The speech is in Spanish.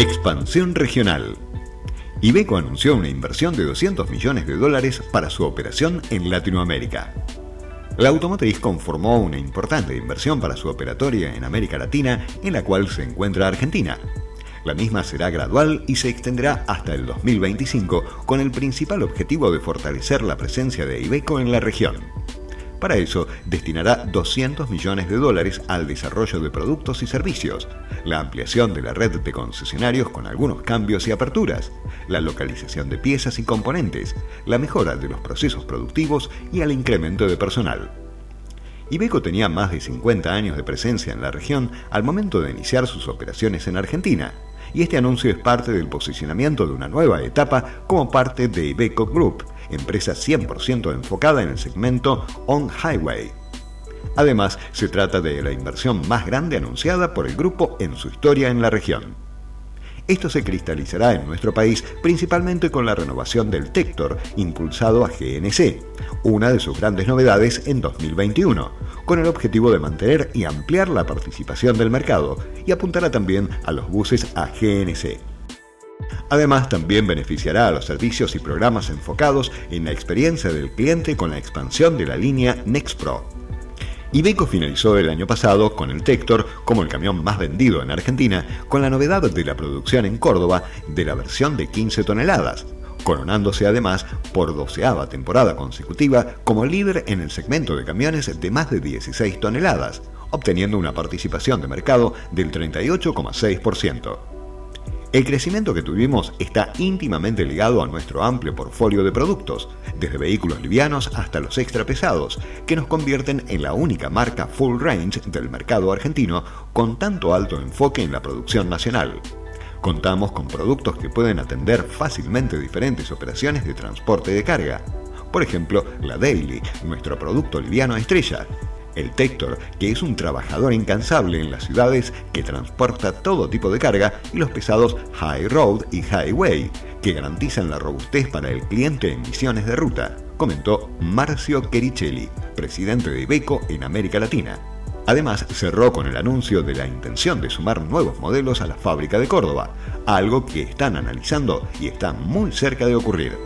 Expansión regional. Ibeco anunció una inversión de 200 millones de dólares para su operación en Latinoamérica. La automotriz conformó una importante inversión para su operatoria en América Latina, en la cual se encuentra Argentina. La misma será gradual y se extenderá hasta el 2025 con el principal objetivo de fortalecer la presencia de Ibeco en la región. Para eso, destinará 200 millones de dólares al desarrollo de productos y servicios, la ampliación de la red de concesionarios con algunos cambios y aperturas, la localización de piezas y componentes, la mejora de los procesos productivos y el incremento de personal. Ibeco tenía más de 50 años de presencia en la región al momento de iniciar sus operaciones en Argentina, y este anuncio es parte del posicionamiento de una nueva etapa como parte de Ibeco Group, empresa 100% enfocada en el segmento on-highway. Además, se trata de la inversión más grande anunciada por el grupo en su historia en la región. Esto se cristalizará en nuestro país principalmente con la renovación del Tector, impulsado a GNC, una de sus grandes novedades en 2021, con el objetivo de mantener y ampliar la participación del mercado y apuntará también a los buses a GNC. Además, también beneficiará a los servicios y programas enfocados en la experiencia del cliente con la expansión de la línea NextPro. Ibeco finalizó el año pasado con el Tector como el camión más vendido en Argentina, con la novedad de la producción en Córdoba de la versión de 15 toneladas, coronándose además por doceava temporada consecutiva como líder en el segmento de camiones de más de 16 toneladas, obteniendo una participación de mercado del 38,6%. El crecimiento que tuvimos está íntimamente ligado a nuestro amplio portfolio de productos, desde vehículos livianos hasta los extra pesados, que nos convierten en la única marca full range del mercado argentino con tanto alto enfoque en la producción nacional. Contamos con productos que pueden atender fácilmente diferentes operaciones de transporte de carga. Por ejemplo, la Daily, nuestro producto liviano estrella, el Tector, que es un trabajador incansable en las ciudades que transporta todo tipo de carga, y los pesados High Road y Highway, que garantizan la robustez para el cliente en misiones de ruta, comentó Marcio Chericelli, presidente de Ibeco en América Latina. Además, cerró con el anuncio de la intención de sumar nuevos modelos a la fábrica de Córdoba, algo que están analizando y está muy cerca de ocurrir.